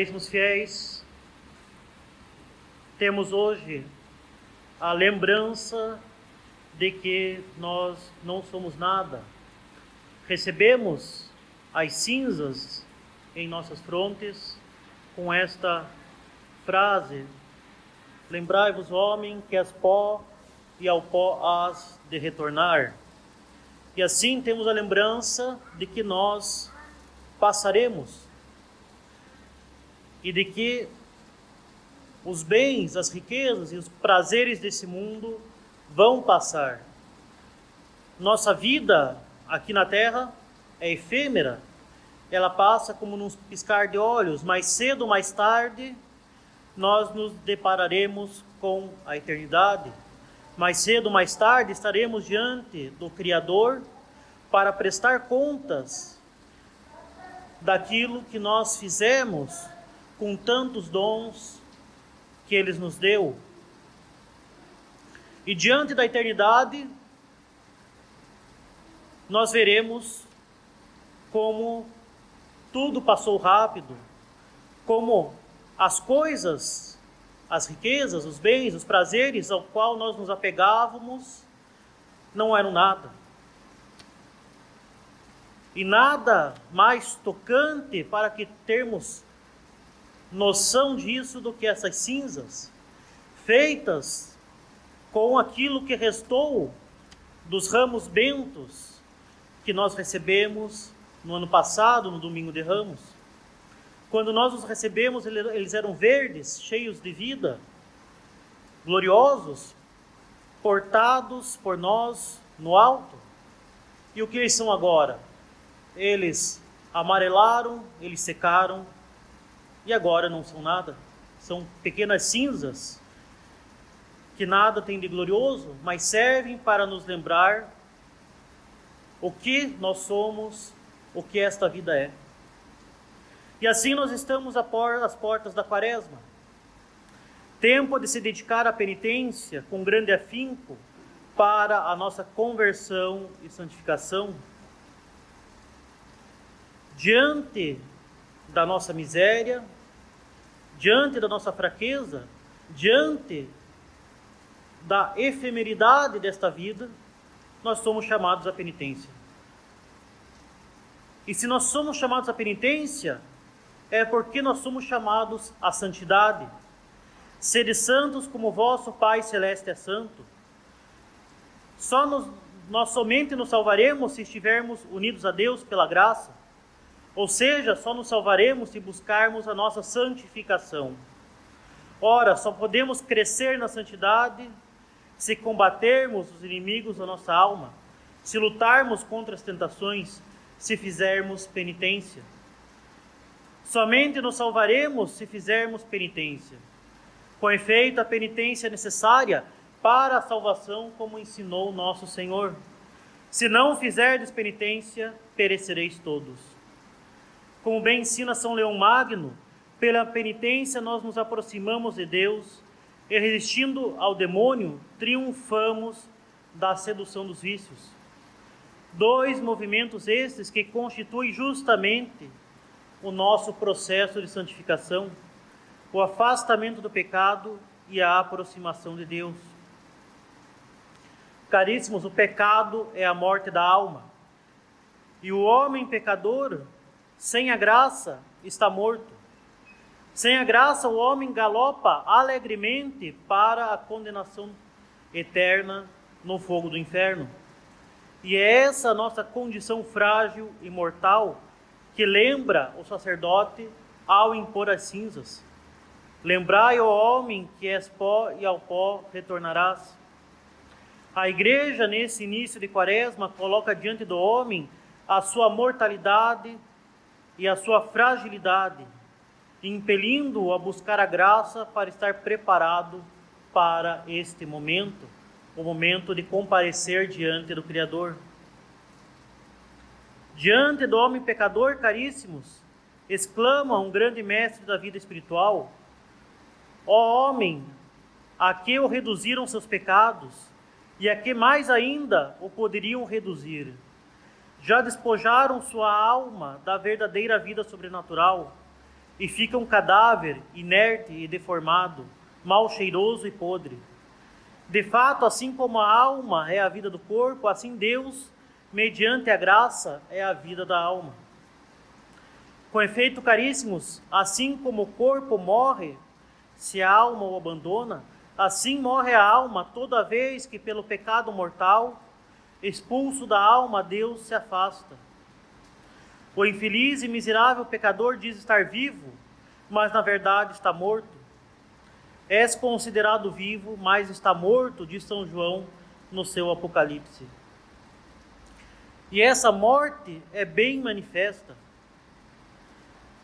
Caríssimos fiéis, temos hoje a lembrança de que nós não somos nada. Recebemos as cinzas em nossas frontes com esta frase: Lembrai-vos, homem, que és pó e ao pó has de retornar. E assim temos a lembrança de que nós passaremos e de que os bens, as riquezas e os prazeres desse mundo vão passar. Nossa vida aqui na terra é efêmera, ela passa como num piscar de olhos, mais cedo ou mais tarde nós nos depararemos com a eternidade. Mais cedo ou mais tarde estaremos diante do Criador para prestar contas daquilo que nós fizemos com tantos dons que Ele nos deu. E diante da eternidade, nós veremos como tudo passou rápido, como as coisas, as riquezas, os bens, os prazeres ao qual nós nos apegávamos não eram nada. E nada mais tocante para que termos noção disso do que essas cinzas, feitas com aquilo que restou dos ramos bentos que nós recebemos no ano passado, no domingo de ramos. Quando nós os recebemos, eles eram verdes, cheios de vida, gloriosos, portados por nós no alto. E o que eles são agora? Eles amarelaram, eles secaram, e agora não são nada. São pequenas cinzas que nada tem de glorioso, mas servem para nos lembrar o que nós somos, o que esta vida é. E assim nós estamos às portas da quaresma. Tempo de se dedicar à penitência com grande afinco para a nossa conversão e santificação. Diante da nossa miséria, diante da nossa fraqueza, diante da efemeridade desta vida, nós somos chamados à penitência. E se nós somos chamados à penitência, é porque nós somos chamados à santidade. Sede santos como vosso Pai Celeste é santo. Só nos, nós somente nos salvaremos se estivermos unidos a Deus pela graça. Ou seja, só nos salvaremos se buscarmos a nossa santificação. Ora, só podemos crescer na santidade se combatermos os inimigos da nossa alma, se lutarmos contra as tentações, se fizermos penitência. Somente nos salvaremos se fizermos penitência. Com efeito, a penitência é necessária para a salvação, como ensinou nosso Senhor. Se não fizerdes penitência, perecereis todos. Como bem ensina São Leão Magno, pela penitência nós nos aproximamos de Deus e, resistindo ao demônio, triunfamos da sedução dos vícios. Dois movimentos estes que constituem justamente o nosso processo de santificação, o afastamento do pecado e a aproximação de Deus. Caríssimos, o pecado é a morte da alma. E o homem pecador sem a graça está morto. Sem a graça, o homem galopa alegremente para a condenação eterna no fogo do inferno. E é essa nossa condição frágil e mortal que lembra o sacerdote ao impor as cinzas. Lembrai, ó homem, que és pó e ao pó retornarás. A igreja, nesse início de quaresma, coloca diante do homem a sua mortalidade e a sua fragilidade, impelindo-o a buscar a graça para estar preparado para este momento, o momento de comparecer diante do Criador. Diante do homem pecador, caríssimos, exclama um grande mestre da vida espiritual: Ó homem, a que o reduziram seus pecados, e a que mais ainda o poderiam reduzir? Já despojaram sua alma da verdadeira vida sobrenatural e fica um cadáver inerte e deformado, mal cheiroso e podre. De fato, assim como a alma é a vida do corpo, assim Deus, mediante a graça, é a vida da alma. Com efeito, caríssimos, assim como o corpo morre se a alma o abandona, assim morre a alma toda vez que, pelo pecado mortal, expulso da alma, Deus se afasta. O infeliz e miserável pecador diz estar vivo, mas na verdade está morto. És considerado vivo, mas está morto, diz São João no seu Apocalipse. E essa morte é bem manifesta.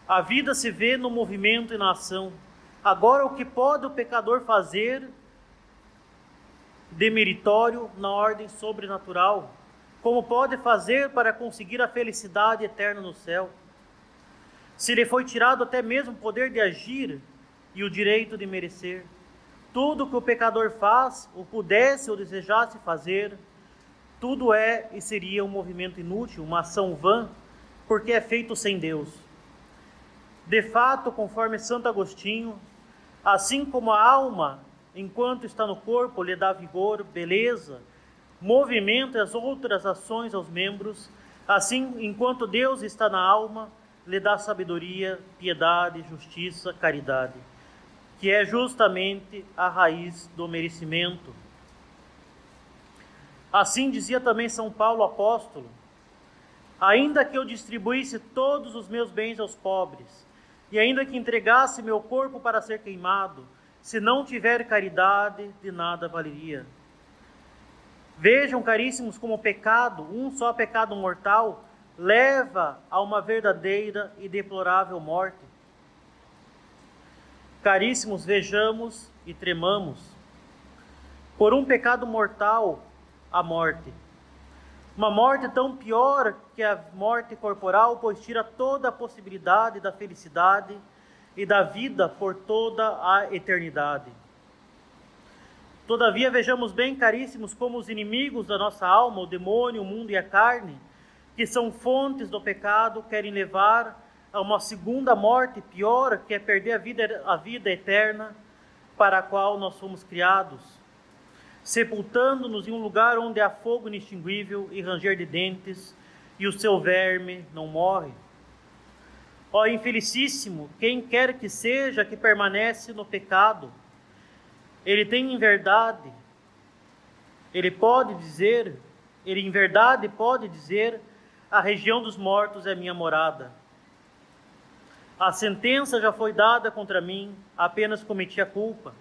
A vida se vê no movimento e na ação. Agora, o que pode o pecador fazer de meritório na ordem sobrenatural? Como pode fazer para conseguir a felicidade eterna no céu? Se lhe foi tirado até mesmo o poder de agir e o direito de merecer, tudo que o pecador faz, ou pudesse ou desejasse fazer, tudo é e seria um movimento inútil, uma ação vã, porque é feito sem Deus. De fato, conforme Santo Agostinho, assim como a alma, enquanto está no corpo, lhe dá vigor, beleza, movimento e as outras ações aos membros, assim, enquanto Deus está na alma, lhe dá sabedoria, piedade, justiça, caridade, que é justamente a raiz do merecimento. Assim dizia também São Paulo apóstolo: Ainda que eu distribuísse todos os meus bens aos pobres, e ainda que entregasse meu corpo para ser queimado, se não tiver caridade, de nada valeria. Vejam, caríssimos, como o pecado, um só pecado mortal, leva a uma verdadeira e deplorável morte. Caríssimos, vejamos e tremamos. Por um pecado mortal, a morte. Uma morte tão pior que a morte corporal, pois tira toda a possibilidade da felicidade e da vida por toda a eternidade. Todavia, vejamos bem, caríssimos, como os inimigos da nossa alma, o demônio, o mundo e a carne, que são fontes do pecado, querem levar a uma segunda morte pior, que é perder a vida, a vida eterna para a qual nós fomos criados, sepultando-nos em um lugar onde há fogo inextinguível e ranger de dentes, e o seu verme não morre. Ó infelicíssimo, quem quer que seja que permanece no pecado, ele tem em verdade, ele pode dizer, ele em verdade pode dizer: a região dos mortos é minha morada. A sentença já foi dada contra mim, apenas cometi a culpa.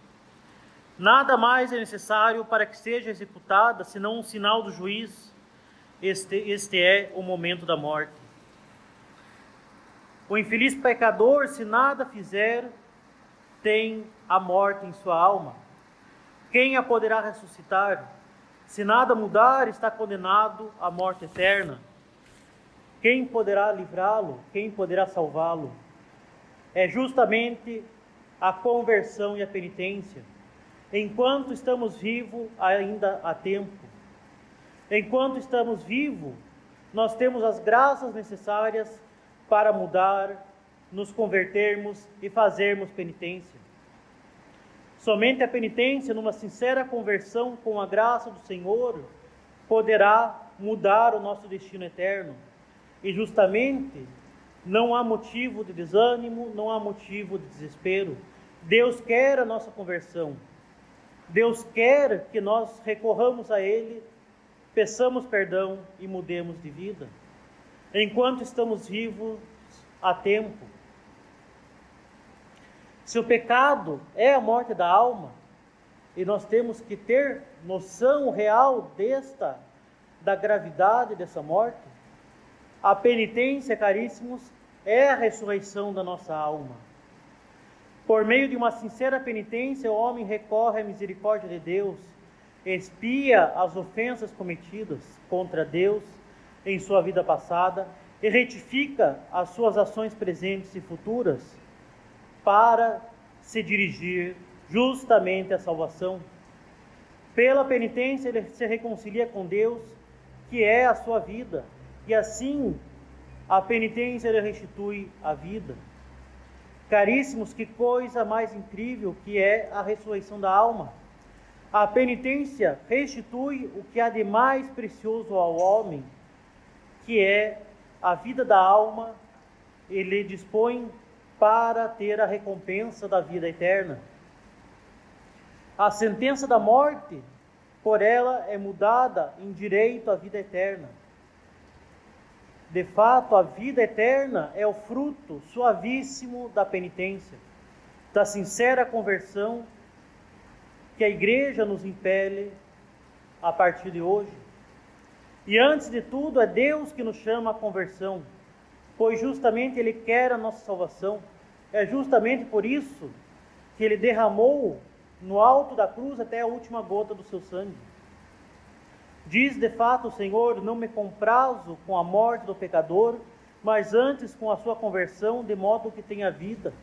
Nada mais é necessário para que seja executada, senão um sinal do juiz. Este, este é o momento da morte. O infeliz pecador, se nada fizer, tem a morte em sua alma. Quem a poderá ressuscitar? Se nada mudar, está condenado à morte eterna. Quem poderá livrá-lo? Quem poderá salvá-lo? É justamente a conversão e a penitência. Enquanto estamos vivos, ainda há tempo. Enquanto estamos vivos, nós temos as graças necessárias para mudar, nos convertermos e fazermos penitência. Somente a penitência, numa sincera conversão com a graça do Senhor, poderá mudar o nosso destino eterno. E justamente não há motivo de desânimo, não há motivo de desespero. Deus quer a nossa conversão. Deus quer que nós recorramos a Ele, peçamos perdão e mudemos de vida. Enquanto estamos vivos, há tempo. Se o pecado é a morte da alma, e nós temos que ter noção real desta, da gravidade dessa morte, a penitência, caríssimos, é a ressurreição da nossa alma. Por meio de uma sincera penitência, o homem recorre à misericórdia de Deus, expia as ofensas cometidas contra Deus em sua vida passada e retifica as suas ações presentes e futuras para se dirigir justamente à salvação. Pela penitência, ele se reconcilia com Deus, que é a sua vida, e assim a penitência lhe restitui a vida. Caríssimos, que coisa mais incrível que é a ressurreição da alma. A penitência restitui o que há de mais precioso ao homem, que é a vida da alma, ele dispõe para ter a recompensa da vida eterna. A sentença da morte, por ela, é mudada em direito à vida eterna. De fato, a vida eterna é o fruto suavíssimo da penitência, da sincera conversão que a igreja nos impele a partir de hoje. E antes de tudo, é Deus que nos chama à conversão, pois justamente Ele quer a nossa salvação. É justamente por isso que Ele derramou no alto da cruz até a última gota do seu sangue. Diz de fato o Senhor: Não me comprazo com a morte do pecador, mas antes com a sua conversão, de modo que tenha vida.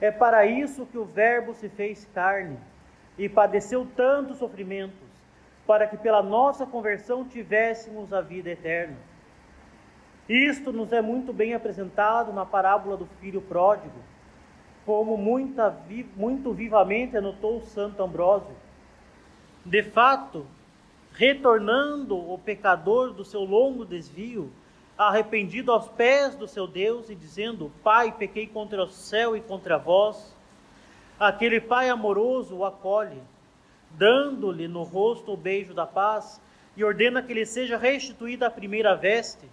É para isso que o Verbo se fez carne e padeceu tantos sofrimentos, para que pela nossa conversão tivéssemos a vida eterna. Isto nos é muito bem apresentado na parábola do filho pródigo, como muita, muito vivamente anotou Santo Ambrósio de fato, retornando o pecador do seu longo desvio, arrependido aos pés do seu Deus e dizendo: Pai, pequei contra o céu e contra vós. Aquele pai amoroso o acolhe, dando-lhe no rosto o beijo da paz e ordena que lhe seja restituída a primeira veste,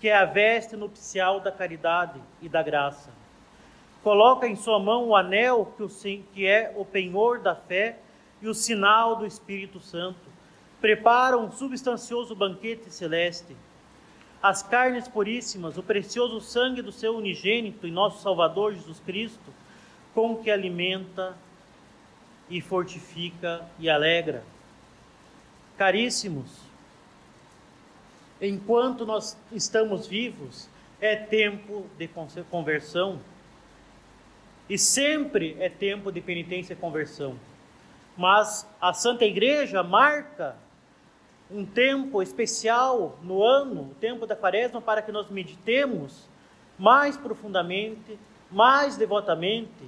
que é a veste nupcial da caridade e da graça. Coloca em sua mão o anel que é o penhor da fé e o sinal do Espírito Santo. Prepara um substancioso banquete celeste. As carnes puríssimas, o precioso sangue do seu unigênito e nosso Salvador Jesus Cristo, com que alimenta e fortifica e alegra. Caríssimos, enquanto nós estamos vivos, é tempo de conversão. E sempre é tempo de penitência e conversão mas a Santa Igreja marca um tempo especial no ano, o tempo da quaresma, para que nós meditemos mais profundamente, mais devotamente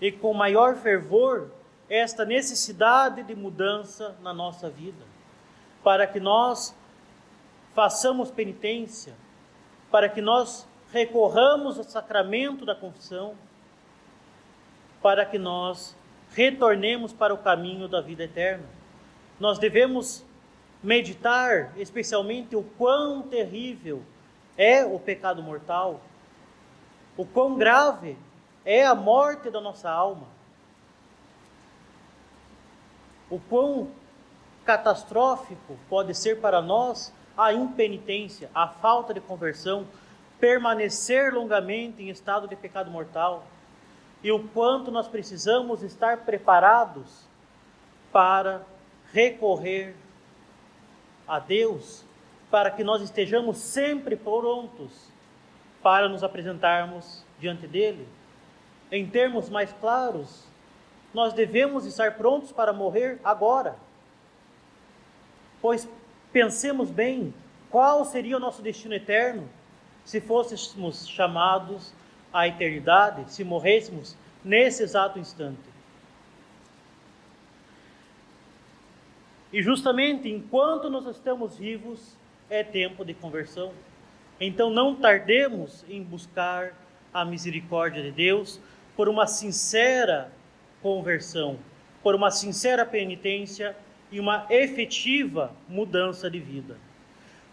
e com maior fervor esta necessidade de mudança na nossa vida, para que nós façamos penitência, para que nós recorramos ao sacramento da confissão, para que nós retornemos para o caminho da vida eterna. Nós devemos meditar especialmente o quão terrível é o pecado mortal, o quão grave é a morte da nossa alma, o quão catastrófico pode ser para nós a impenitência, a falta de conversão, permanecer longamente em estado de pecado mortal e o quanto nós precisamos estar preparados para recorrer a Deus, para que nós estejamos sempre prontos para nos apresentarmos diante dele. Em termos mais claros, nós devemos estar prontos para morrer agora. Pois pensemos bem, qual seria o nosso destino eterno se fôssemos chamados a eternidade se morrêssemos nesse exato instante. E justamente enquanto nós estamos vivos, é tempo de conversão. Então não tardemos em buscar a misericórdia de Deus por uma sincera conversão, por uma sincera penitência e uma efetiva mudança de vida.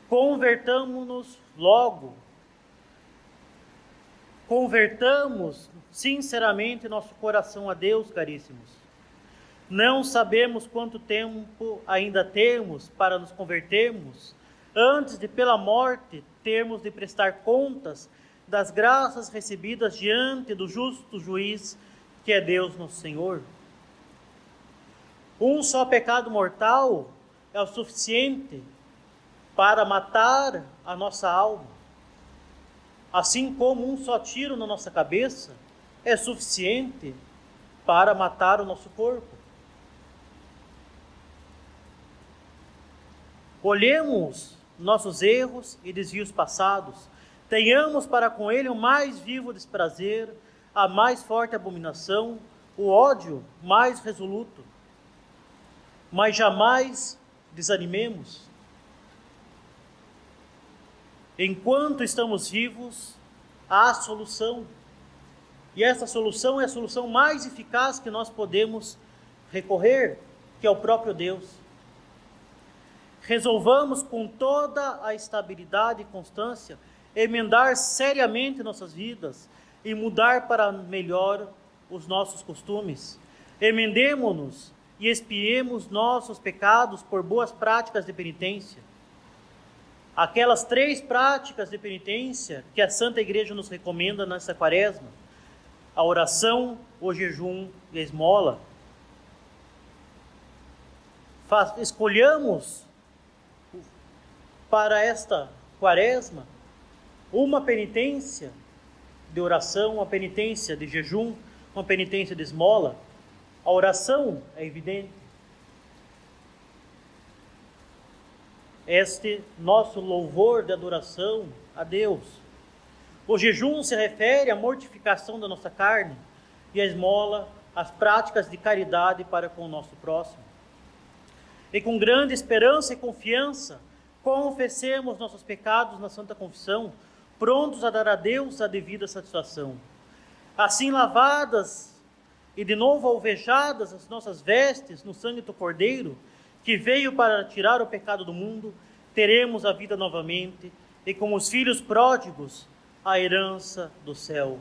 Convertamos-nos logo Convertamos sinceramente nosso coração a Deus, caríssimos. Não sabemos quanto tempo ainda temos para nos convertermos, antes de, pela morte, termos de prestar contas das graças recebidas diante do justo juiz, que é Deus nosso Senhor. Um só pecado mortal é o suficiente para matar a nossa alma. Assim como um só tiro na nossa cabeça é suficiente para matar o nosso corpo. Olhemos nossos erros e desvios passados, tenhamos para com ele o mais vivo desprazer, a mais forte abominação, o ódio mais resoluto. Mas jamais desanimemos. Enquanto estamos vivos, há solução. E essa solução é a solução mais eficaz que nós podemos recorrer, que é o próprio Deus. Resolvamos com toda a estabilidade e constância emendar seriamente nossas vidas e mudar para melhor os nossos costumes. Emendemo-nos e expiemos nossos pecados por boas práticas de penitência. Aquelas três práticas de penitência que a Santa Igreja nos recomenda nessa quaresma: a oração, o jejum e a esmola. Escolhamos para esta quaresma uma penitência de oração, uma penitência de jejum, uma penitência de esmola. A oração é evidente. Este nosso louvor de adoração a Deus. O jejum se refere à mortificação da nossa carne e a esmola às práticas de caridade para com o nosso próximo. E com grande esperança e confiança, confessemos nossos pecados na Santa Confissão, prontos a dar a Deus a devida satisfação. Assim lavadas e de novo alvejadas as nossas vestes no sangue do Cordeiro, que veio para tirar o pecado do mundo, teremos a vida novamente e como os filhos pródigos a herança do céu.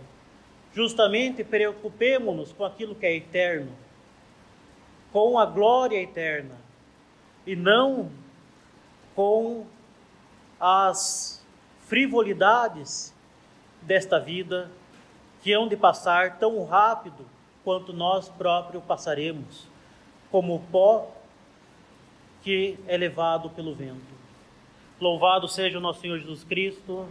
Justamente preocupemos-nos com aquilo que é eterno, com a glória eterna, e não com as frivolidades desta vida que hão de passar tão rápido quanto nós próprios passaremos, como o pó que é levado pelo vento. Louvado seja o nosso Senhor Jesus Cristo.